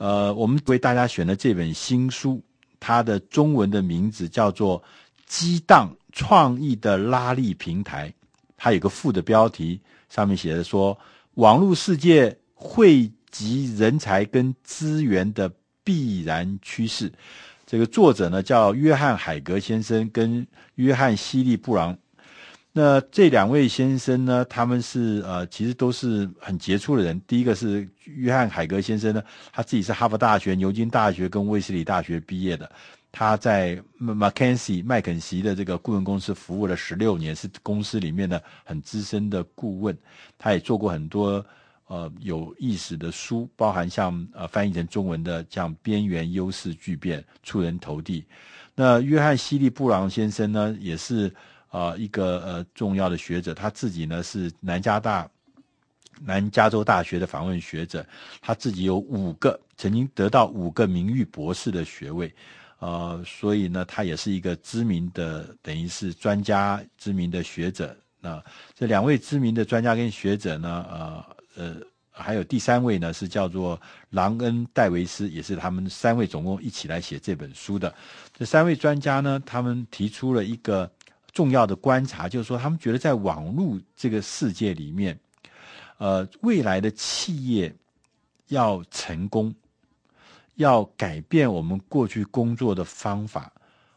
呃，我们为大家选的这本新书，它的中文的名字叫做《激荡创意的拉力平台》，它有个副的标题，上面写着说：“网络世界汇集人才跟资源的必然趋势。”这个作者呢叫约翰海格先生跟约翰希利布朗。那这两位先生呢，他们是呃，其实都是很杰出的人。第一个是约翰海格先生呢，他自己是哈佛大学、牛津大学跟卫斯理大学毕业的。他在麦肯锡麦肯锡的这个顾问公司服务了十六年，是公司里面的很资深的顾问。他也做过很多呃有意思的书，包含像呃翻译成中文的像《边缘优势巨变，出人头地》。那约翰希利布朗先生呢，也是。啊、一个呃重要的学者，他自己呢是南加大、南加州大学的访问学者，他自己有五个曾经得到五个名誉博士的学位，呃，所以呢，他也是一个知名的，等于是专家、知名的学者。那、这两位知名的专家跟学者呢，呃呃，还有第三位呢是叫做朗恩·戴维斯，也是他们三位总共一起来写这本书的。这三位专家呢，他们提出了一个。重要的观察就是说，他们觉得在网络这个世界里面，呃，未来的企业要成功，要改变我们过去工作的方法。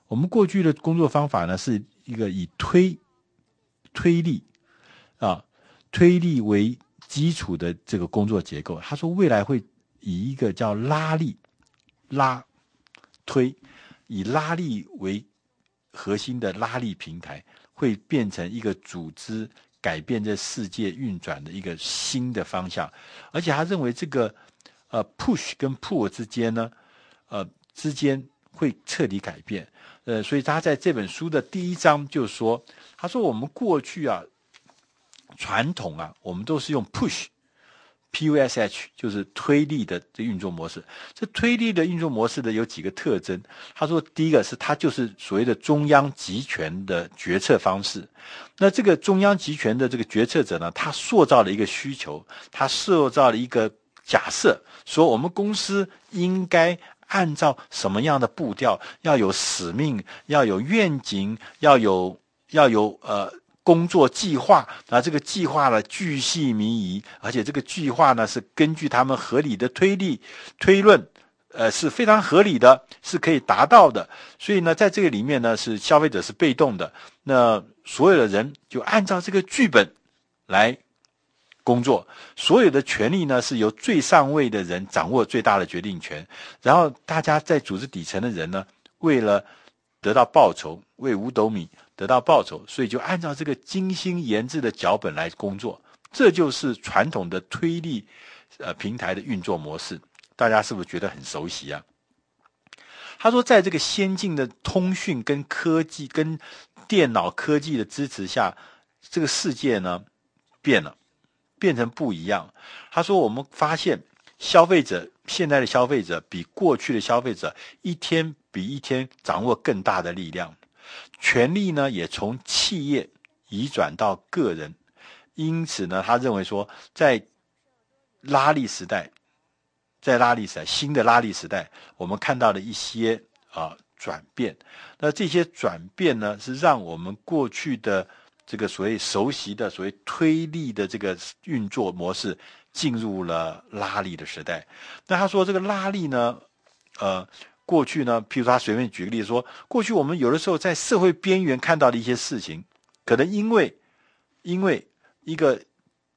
我们过去的工作方法呢，是一个以推推力啊推力为基础的这个工作结构。他说，未来会以一个叫拉力拉推，以拉力为。核心的拉力平台会变成一个组织改变这世界运转的一个新的方向，而且他认为这个呃 push 跟 pull 之间呢，呃之间会彻底改变，呃，所以他在这本书的第一章就说，他说我们过去啊传统啊，我们都是用 push。Push 就是推力的这运作模式。这推力的运作模式的有几个特征。他说，第一个是它就是所谓的中央集权的决策方式。那这个中央集权的这个决策者呢，他塑造了一个需求，他塑造了一个假设，说我们公司应该按照什么样的步调，要有使命，要有愿景，要有要有呃。工作计划啊，这个计划呢巨细靡遗，而且这个计划呢是根据他们合理的推力推论，呃是非常合理的，是可以达到的。所以呢，在这个里面呢，是消费者是被动的，那所有的人就按照这个剧本来工作，所有的权利呢是由最上位的人掌握最大的决定权，然后大家在组织底层的人呢，为了得到报酬，为五斗米。得到报酬，所以就按照这个精心研制的脚本来工作，这就是传统的推力呃平台的运作模式。大家是不是觉得很熟悉啊？他说，在这个先进的通讯跟科技跟电脑科技的支持下，这个世界呢变了，变成不一样。他说，我们发现消费者现在的消费者比过去的消费者一天比一天掌握更大的力量。权力呢，也从企业移转到个人，因此呢，他认为说，在拉力时代，在拉力时代，新的拉力时代，我们看到了一些啊转变。那这些转变呢，是让我们过去的这个所谓熟悉的所谓推力的这个运作模式，进入了拉力的时代。那他说，这个拉力呢，呃。过去呢，譬如他随便举个例子说，过去我们有的时候在社会边缘看到的一些事情，可能因为因为一个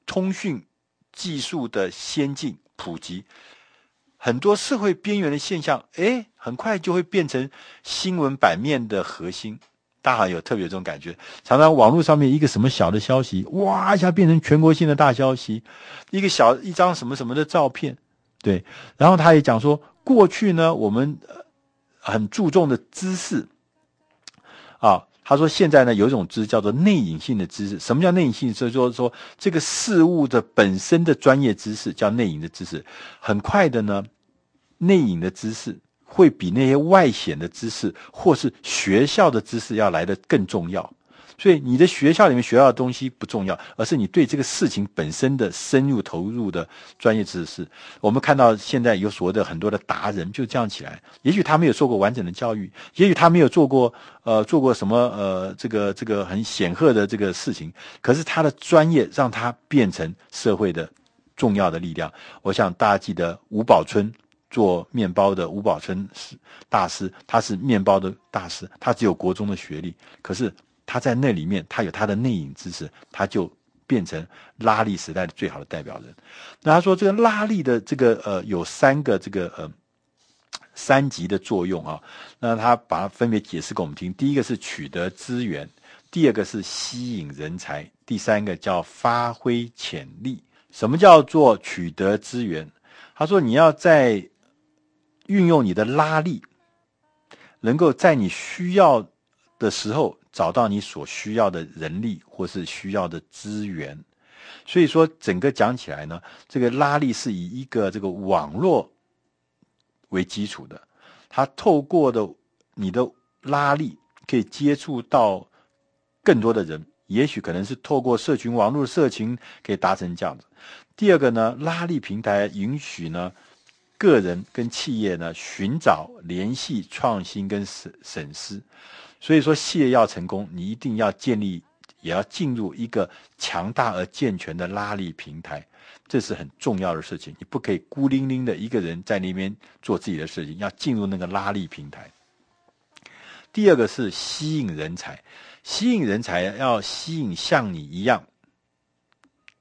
通讯技术的先进普及，很多社会边缘的现象，哎，很快就会变成新闻版面的核心。大家有特别这种感觉，常常网络上面一个什么小的消息，哇一下变成全国性的大消息，一个小一张什么什么的照片，对，然后他也讲说。过去呢，我们很注重的知识啊，他说现在呢有一种知识叫做内隐性的知识。什么叫内隐性？所以说说这个事物的本身的专业知识叫内隐的知识。很快的呢，内隐的知识会比那些外显的知识或是学校的知识要来的更重要。所以你的学校里面学到的东西不重要，而是你对这个事情本身的深入投入的专业知识。我们看到现在有所谓的很多的达人就这样起来，也许他没有受过完整的教育，也许他没有做过呃做过什么呃这个这个很显赫的这个事情，可是他的专业让他变成社会的重要的力量。我想大家记得吴宝春。做面包的吴宝春是大师，他是面包的大师，他只有国中的学历，可是他在那里面，他有他的内隐知识，他就变成拉力时代的最好的代表人。那他说这个拉力的这个呃有三个这个呃三级的作用啊，那他把它分别解释给我们听。第一个是取得资源，第二个是吸引人才，第三个叫发挥潜力。什么叫做取得资源？他说你要在运用你的拉力，能够在你需要的时候找到你所需要的人力或是需要的资源。所以说，整个讲起来呢，这个拉力是以一个这个网络为基础的。它透过的你的拉力，可以接触到更多的人，也许可能是透过社群网络社群可以达成这样子。第二个呢，拉力平台允许呢。个人跟企业呢，寻找联系、创新跟省省思，所以说企业要成功，你一定要建立，也要进入一个强大而健全的拉力平台，这是很重要的事情。你不可以孤零零的一个人在那边做自己的事情，要进入那个拉力平台。第二个是吸引人才，吸引人才要吸引像你一样。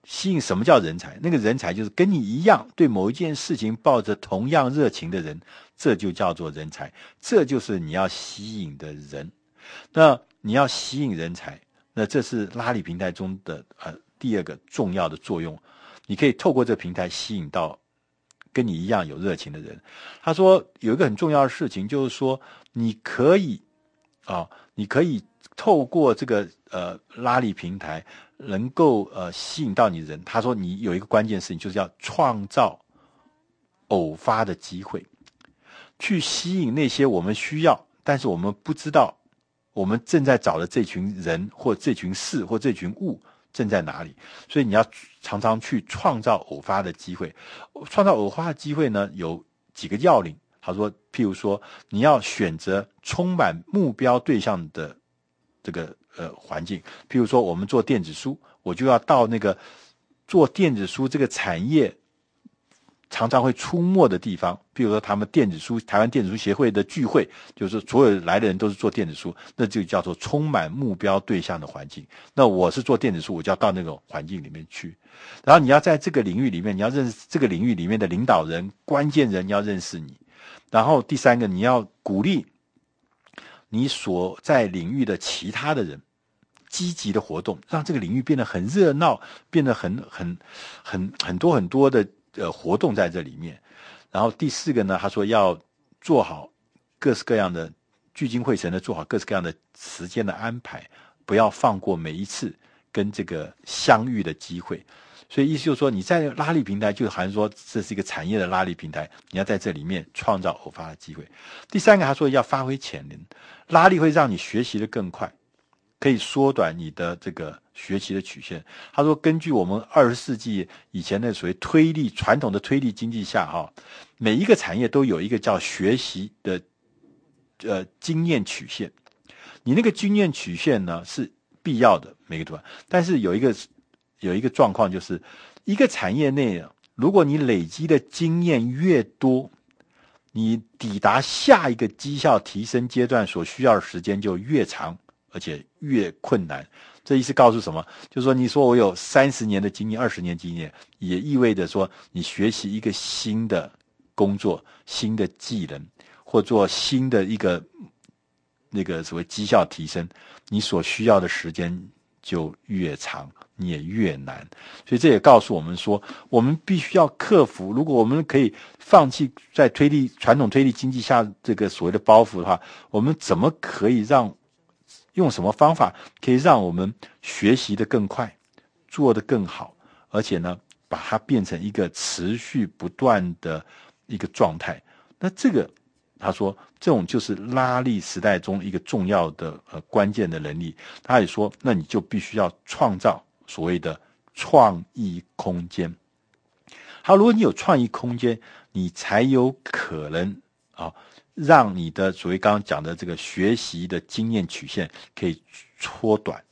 吸引什么叫人才？那个人才就是跟你一样对某一件事情抱着同样热情的人，这就叫做人才。这就是你要吸引的人。那你要吸引人才，那这是拉力平台中的呃第二个重要的作用。你可以透过这个平台吸引到跟你一样有热情的人。他说有一个很重要的事情，就是说你可以啊、你可以透过这个呃拉力平台。能够呃吸引到你人，他说你有一个关键事情，就是要创造偶发的机会，去吸引那些我们需要，但是我们不知道我们正在找的这群人或这群事或这群物正在哪里，所以你要常常去创造偶发的机会。创造偶发的机会呢，有几个要领。他说，譬如说，你要选择充满目标对象的这个。呃，环境，譬如说，我们做电子书，我就要到那个做电子书这个产业常常会出没的地方。譬如说，他们电子书，台湾电子书协会的聚会，就是所有来的人都是做电子书，那就叫做充满目标对象的环境。那我是做电子书，我就要到那种环境里面去。然后你要在这个领域里面，你要认识这个领域里面的领导人、关键人，要认识你。然后第三个，你要鼓励。你所在领域的其他的人积极的活动，让这个领域变得很热闹，变得很很很很多很多的呃活动在这里面。然后第四个呢，他说要做好各式各样的聚精会神的做好各式各样的时间的安排，不要放过每一次跟这个相遇的机会。所以意思就是说，你在拉力平台，就好像说这是一个产业的拉力平台，你要在这里面创造偶发的机会。第三个，他说要发挥潜能，拉力会让你学习的更快，可以缩短你的这个学习的曲线。他说，根据我们二十世纪以前的所谓推力传统的推力经济下，哈，每一个产业都有一个叫学习的呃经验曲线。你那个经验曲线呢是必要的每个地方，但是有一个。有一个状况，就是一个产业内，如果你累积的经验越多，你抵达下一个绩效提升阶段所需要的时间就越长，而且越困难。这意思告诉什么？就是说，你说我有三十年的经验、二十年经验，也意味着说，你学习一个新的工作、新的技能，或做新的一个那个所谓绩效提升，你所需要的时间就越长。你也越难，所以这也告诉我们说，我们必须要克服。如果我们可以放弃在推力传统推力经济下这个所谓的包袱的话，我们怎么可以让用什么方法可以让我们学习得更快，做得更好，而且呢，把它变成一个持续不断的一个状态？那这个他说，这种就是拉力时代中一个重要的呃关键的能力。他也说，那你就必须要创造所谓的创意空间。好，如果你有创意空间，你才有可能啊，让你的所谓刚刚讲的这个学习的经验曲线可以缩短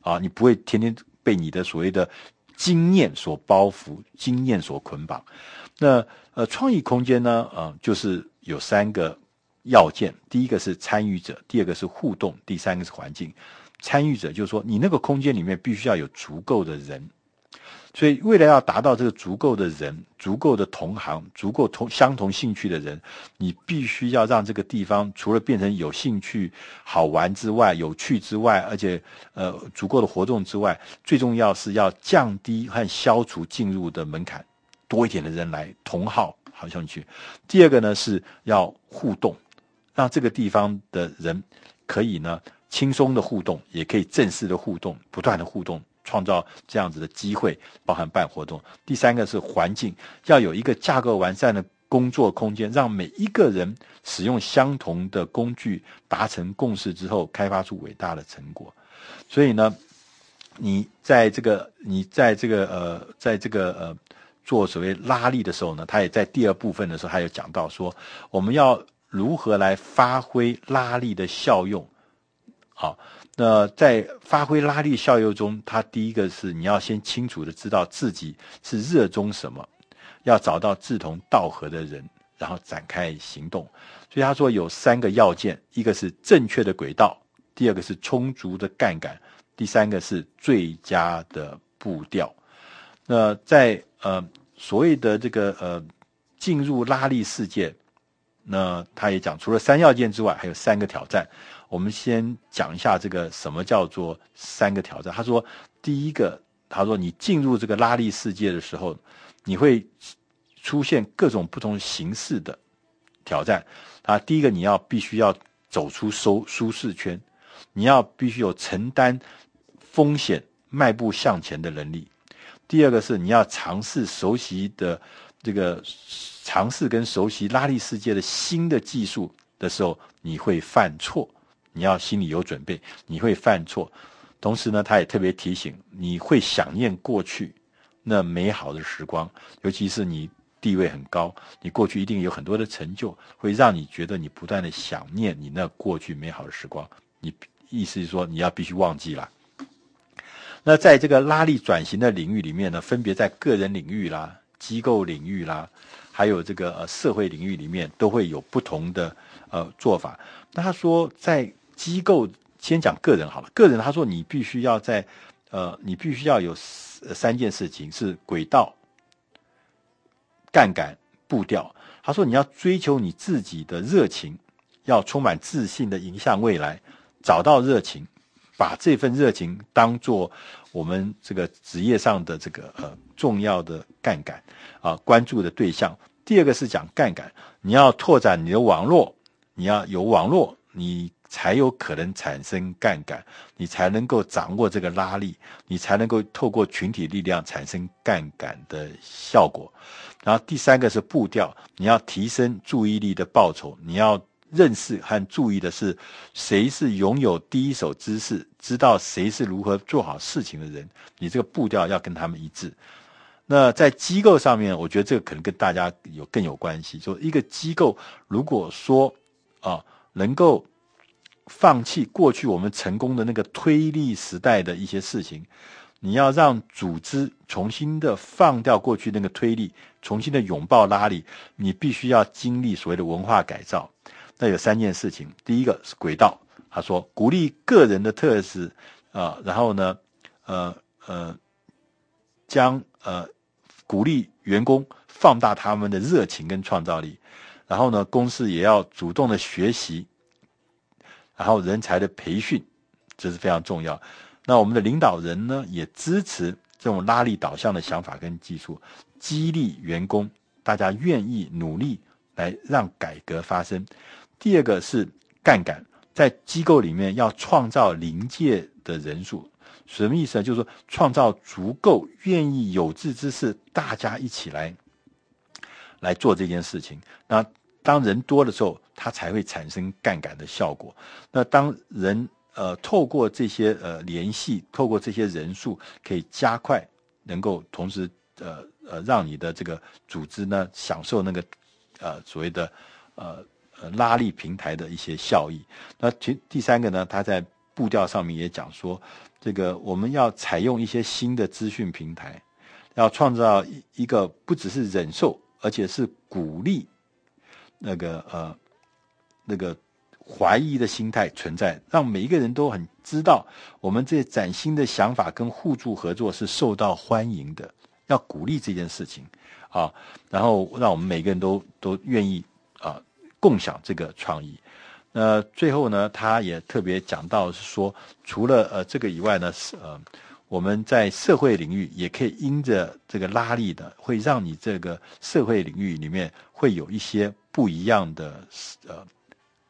啊，你不会天天被你的所谓的经验所包袱、经验所捆绑。那呃，创意空间呢，啊、呃，就是。有三个要件，第一个是参与者，第二个是互动，第三个是环境。参与者就是说，你那个空间里面必须要有足够的人，所以为了要达到这个足够的人、足够的同行、足够同相同兴趣的人，你必须要让这个地方除了变成有兴趣、好玩之外、有趣之外，而且呃足够的活动之外，最重要是要降低和消除进入的门槛，多一点的人来同好。好像去。第二个呢，是要互动，让这个地方的人可以呢轻松的互动，也可以正式的互动，不断的互动，创造这样子的机会，包含办活动。第三个是环境，要有一个架构完善的工作空间，让每一个人使用相同的工具，达成共识之后，开发出伟大的成果。所以呢，你在这个，你在这个，呃，在这个，呃。做所谓拉力的时候呢，他也在第二部分的时候，他有讲到说，我们要如何来发挥拉力的效用。好，那在发挥拉力效用中，他第一个是你要先清楚的知道自己是热衷什么，要找到志同道合的人，然后展开行动。所以他说有三个要件：一个是正确的轨道，第二个是充足的杠杆，第三个是最佳的步调。那在呃。所谓的这个呃，进入拉力世界，那他也讲，除了三要件之外，还有三个挑战。我们先讲一下这个什么叫做三个挑战。他说，第一个，他说你进入这个拉力世界的时候，你会出现各种不同形式的挑战。啊，第一个你要必须要走出舒舒适圈，你要必须有承担风险、迈步向前的能力。第二个是你要尝试熟悉的这个尝试跟熟悉拉力世界的新的技术的时候，你会犯错，你要心里有准备，你会犯错。同时呢，他也特别提醒你会想念过去那美好的时光，尤其是你地位很高，你过去一定有很多的成就，会让你觉得你不断的想念你那过去美好的时光。你意思是说你要必须忘记了。那在这个拉力转型的领域里面呢，分别在个人领域啦、机构领域啦，还有这个呃社会领域里面，都会有不同的呃做法。那他说，在机构先讲个人好了，个人他说你必须要在呃，你必须要有三件事情是轨道、杠杆、步调。他说你要追求你自己的热情，要充满自信的迎向未来，找到热情。把这份热情当做我们这个职业上的这个呃重要的杠杆啊，关注的对象。第二个是讲杠杆，你要拓展你的网络，你要有网络，你才有可能产生杠杆，你才能够掌握这个拉力，你才能够透过群体力量产生杠杆的效果。然后第三个是步调，你要提升注意力的报酬，你要。认识和注意的是，谁是拥有第一手知识，知道谁是如何做好事情的人。你这个步调要跟他们一致。那在机构上面，我觉得这个可能跟大家有更有关系。就一个机构，如果说啊，能够放弃过去我们成功的那个推力时代的一些事情，你要让组织重新的放掉过去那个推力，重新的拥抱拉力，你必须要经历所谓的文化改造。那有三件事情，第一个是轨道，他说鼓励个人的特质啊、然后呢，呃呃，将呃鼓励员工放大他们的热情跟创造力，然后呢，公司也要主动的学习，然后人才的培训，这是非常重要。那我们的领导人呢，也支持这种拉力导向的想法跟技术，激励员工，大家愿意努力来让改革发生。第二个是杠杆，在机构里面要创造临界的人数，什么意思呢？就是说创造足够愿意有志之士，大家一起来来做这件事情。那当人多的时候，它才会产生杠杆的效果。那当人呃透过这些呃联系，透过这些人数，可以加快，能够同时呃呃让你的这个组织呢享受那个呃所谓的呃呃拉力平台的一些效益。那第第三个呢，它在步调上面也讲说，这个我们要采用一些新的资讯平台，要创造一一个不只是忍受，而且是鼓励那个呃那个怀疑的心态存在，让每一个人都很知道，我们这崭新的想法跟互助合作是受到欢迎的，要鼓励这件事情啊，然后让我们每个人都都愿意啊共享这个创意。那最后呢，他也特别讲到是说，除了呃这个以外呢，是呃我们在社会领域也可以因着这个拉力的，会让你这个社会领域里面会有一些不一样的呃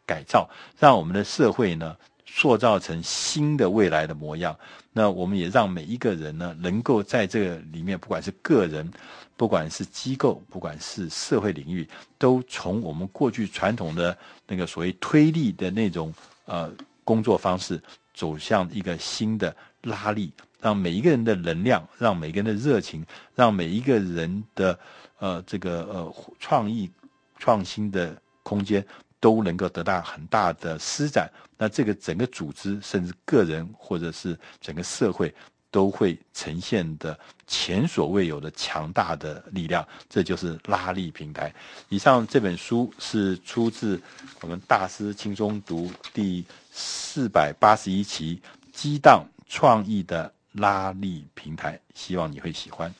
改造，让我们的社会呢塑造成新的未来的模样。那我们也让每一个人呢，能够在这个里面，不管是个人，不管是机构，不管是社会领域，都从我们过去传统的那个所谓推力的那种呃工作方式，走向一个新的拉力，让每一个人的能量，让每个人的热情，让每一个人的呃这个呃创意创新的空间。都能够得到很大的施展，那这个整个组织，甚至个人，或者是整个社会，都会呈现的前所未有的强大的力量。这就是拉力平台。以上这本书是出自我们大师轻松读第四百八十一期《激荡创意的拉力平台》，希望你会喜欢。